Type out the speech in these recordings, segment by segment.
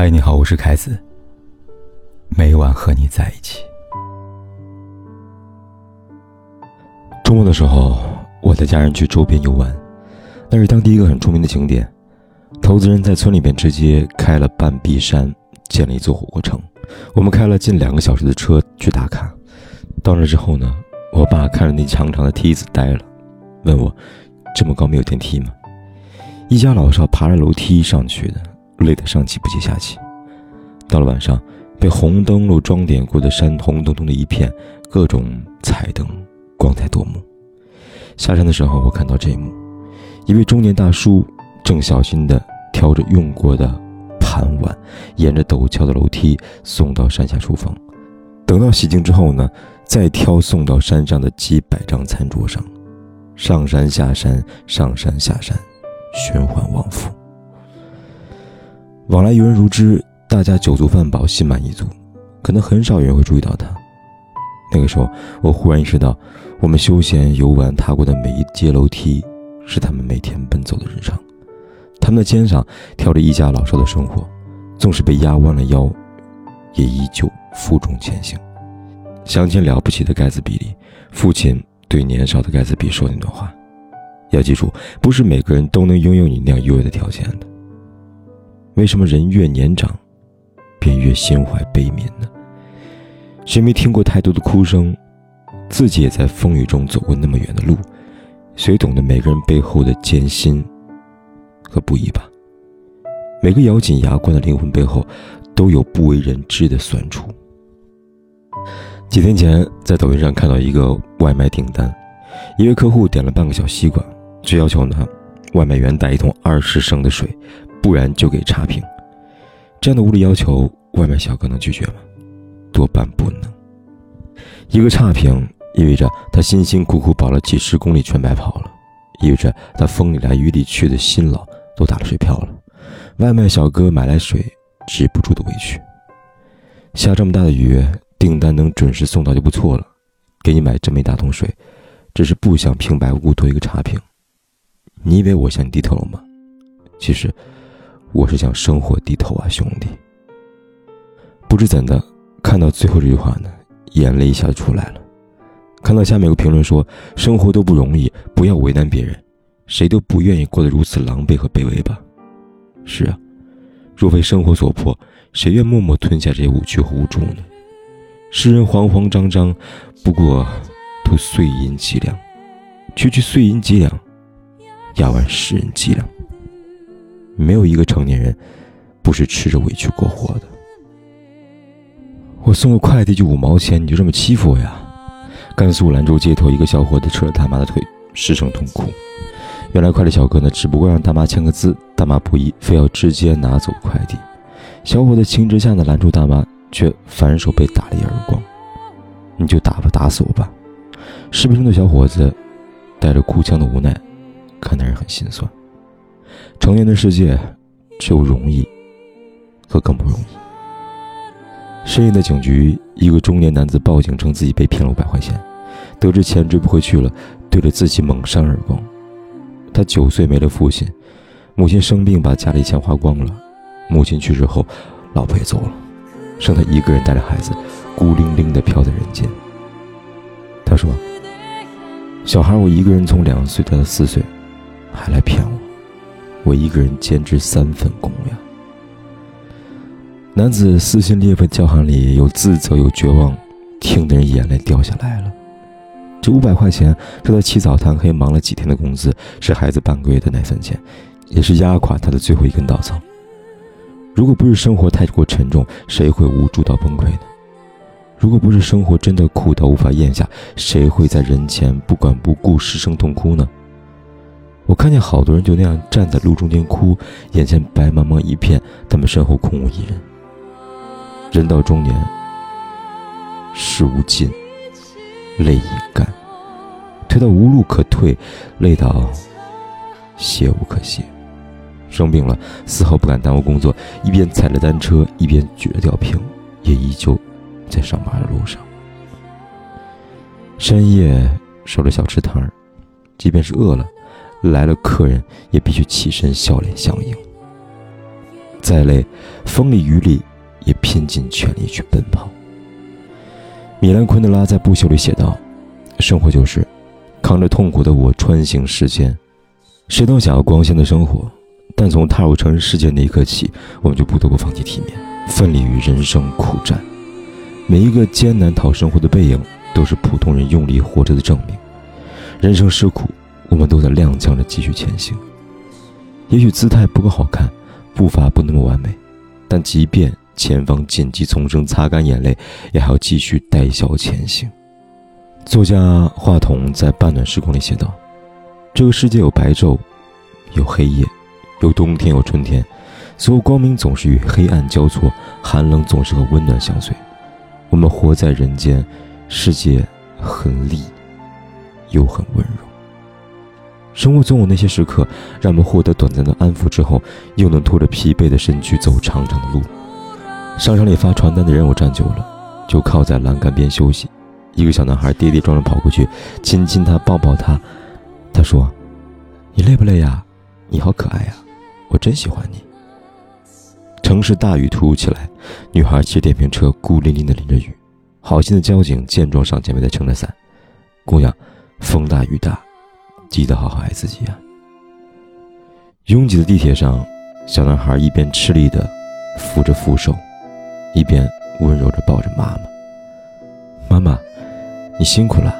嗨，你好，我是凯子。每晚和你在一起。周末的时候，我带家人去周边游玩，那是当地一个很出名的景点。投资人在村里边直接开了半壁山，建了一座火锅城。我们开了近两个小时的车去打卡。到那之后呢，我爸看着那长长的梯子呆了，问我：“这么高没有电梯吗？”一家老少爬着楼梯上去的。累得上气不接下气。到了晚上，被红灯笼装点过的山红彤彤的一片，各种彩灯，光彩夺目。下山的时候，我看到这一幕：一位中年大叔正小心地挑着用过的盘碗，沿着陡峭的楼梯送到山下厨房。等到洗净之后呢，再挑送到山上的几百张餐桌上。上山下山，上山下山，循环往复。往来游人如织，大家酒足饭饱，心满意足，可能很少有人会注意到他。那个时候，我忽然意识到，我们休闲游玩踏过的每一阶楼梯，是他们每天奔走的日常。他们的肩上挑着一家老少的生活，纵使被压弯了腰，也依旧负重前行。想起了不起的盖茨比里，父亲对年少的盖茨比说那段话：要记住，不是每个人都能拥有你那样优越的条件的。为什么人越年长，便越心怀悲悯呢？谁没听过太多的哭声？自己也在风雨中走过那么远的路，谁懂得每个人背后的艰辛和不易吧？每个咬紧牙关的灵魂背后，都有不为人知的酸楚。几天前，在抖音上看到一个外卖订单，一位客户点了半个小西瓜，只要求呢，外卖员带一桶二十升的水。不然就给差评，这样的无理要求，外卖小哥能拒绝吗？多半不能。一个差评意味着他辛辛苦苦跑了几十公里全白跑了，意味着他风里来雨里去的辛劳都打了水漂了。外卖小哥买来水，止不住的委屈。下这么大的雨，订单能准时送到就不错了，给你买这么一大桶水，只是不想平白无故多一个差评。你以为我向你低头了吗？其实。我是向生活低头啊，兄弟！不知怎的，看到最后这句话呢，眼泪一下就出来了。看到下面有评论说：“生活都不容易，不要为难别人，谁都不愿意过得如此狼狈和卑微吧？”是啊，若非生活所迫，谁愿默默吞下这些委屈和无助呢？世人慌慌张张，不过图碎银几两，区区碎银几两，压完世人脊梁。没有一个成年人不是吃着委屈过活的。我送个快递就五毛钱，你就这么欺负我呀？甘肃兰州街头，一个小伙子扯了大妈的腿，失声痛哭。原来快递小哥呢，只不过让大妈签个字，大妈不依，非要直接拿走快递。小伙子情之下呢，拦住大妈，却反手被打了一耳光。你就打吧，打死我吧！视频中的小伙子带着哭腔的无奈，看的人很心酸。成年的世界，只有容易和更不容易。深夜的警局，一个中年男子报警称自己被骗了五百块钱，得知钱追不回去了，对着自己猛扇耳光。他九岁没了父亲，母亲生病把家里钱花光了，母亲去世后，老婆也走了，剩他一个人带着孩子，孤零零的飘在人间。他说：“小孩，我一个人从两岁到四岁，还来骗我。”一个人兼职三份工呀。男子撕心裂肺叫喊里有自责，有绝望，听得人眼泪掉下来了。这五百块钱是他起早贪黑忙了几天的工资，是孩子半个月的奶粉钱，也是压垮他的最后一根稻草。如果不是生活太过沉重，谁会无助到崩溃呢？如果不是生活真的苦到无法咽下，谁会在人前不管不顾失声痛哭呢？我看见好多人就那样站在路中间哭，眼前白茫茫一片，他们身后空无一人。人到中年，事无尽，泪已干，退到无路可退，累到歇无可歇。生病了，丝毫不敢耽误工作，一边踩着单车，一边举着吊瓶，也依旧在上班的路上。深夜守着小吃摊儿，即便是饿了。来了客人也必须起身笑脸相迎。再累，风里雨里，也拼尽全力去奔跑。米兰昆德拉在《不朽》里写道：“生活就是扛着痛苦的我穿行世间。谁都想要光鲜的生活，但从踏入成人世界那一刻起，我们就不得不放弃体面，奋力与人生苦战。每一个艰难讨生活的背影，都是普通人用力活着的证明。人生是苦，我们都在踉跄着继续前行。也许姿态不够好看，步伐不那么完美，但即便……”前方紧急丛生，擦干眼泪，也还要继续带笑前行。作家话筒在《半暖时光》里写道：“这个世界有白昼，有黑夜，有冬天，有春天。所有光明总是与黑暗交错，寒冷总是和温暖相随。我们活在人间，世界很厉，又很温柔。生活总有那些时刻，让我们获得短暂的安抚之后，又能拖着疲惫的身躯走长长的路。”商场里发传单的人，我站久了，就靠在栏杆边休息。一个小男孩跌跌撞撞跑过去，亲亲他，抱抱他。他说：“你累不累呀？你好可爱呀，我真喜欢你。”城市大雨突如其来，女孩骑电瓶车孤零零的淋着雨。好心的交警见状上前为她撑着伞。姑娘，风大雨大，记得好好爱自己呀。拥挤的地铁上，小男孩一边吃力的扶着扶手。一边温柔着抱着妈妈。妈妈，你辛苦了。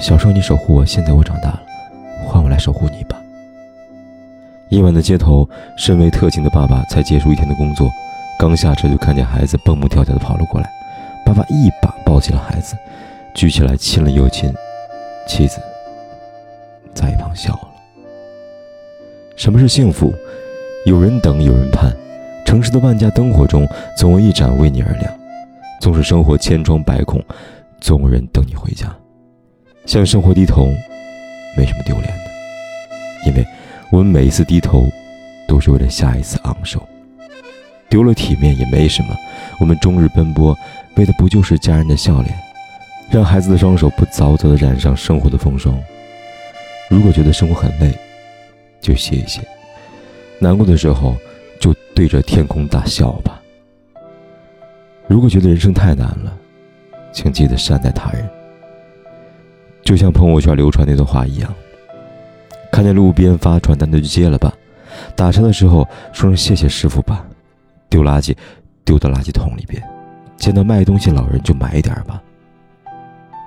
小时候你守护我，现在我长大了，换我来守护你吧。夜晚的街头，身为特勤的爸爸才结束一天的工作，刚下车就看见孩子蹦蹦跳跳的跑了过来。爸爸一把抱起了孩子，举起来亲了又亲。妻子在一旁笑了。什么是幸福？有人等，有人盼。城市的万家灯火中，总有一盏为你而亮。纵使生活千疮百孔，总有人等你回家。向生活低头，没什么丢脸的，因为我们每一次低头，都是为了下一次昂首。丢了体面也没什么，我们终日奔波，为的不就是家人的笑脸？让孩子的双手不早早的染上生活的风霜。如果觉得生活很累，就歇一歇。难过的时候。就对着天空大笑吧。如果觉得人生太难了，请记得善待他人。就像朋友圈流传那段话一样：看见路边发传单的就接了吧，打车的时候说声谢谢师傅吧，丢垃圾丢到垃圾桶里边，见到卖东西老人就买一点吧。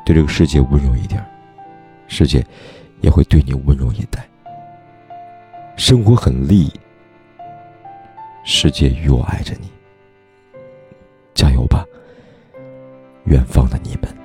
对这个世界温柔一点，世界也会对你温柔以待。生活很累。世界与我爱着你，加油吧，远方的你们。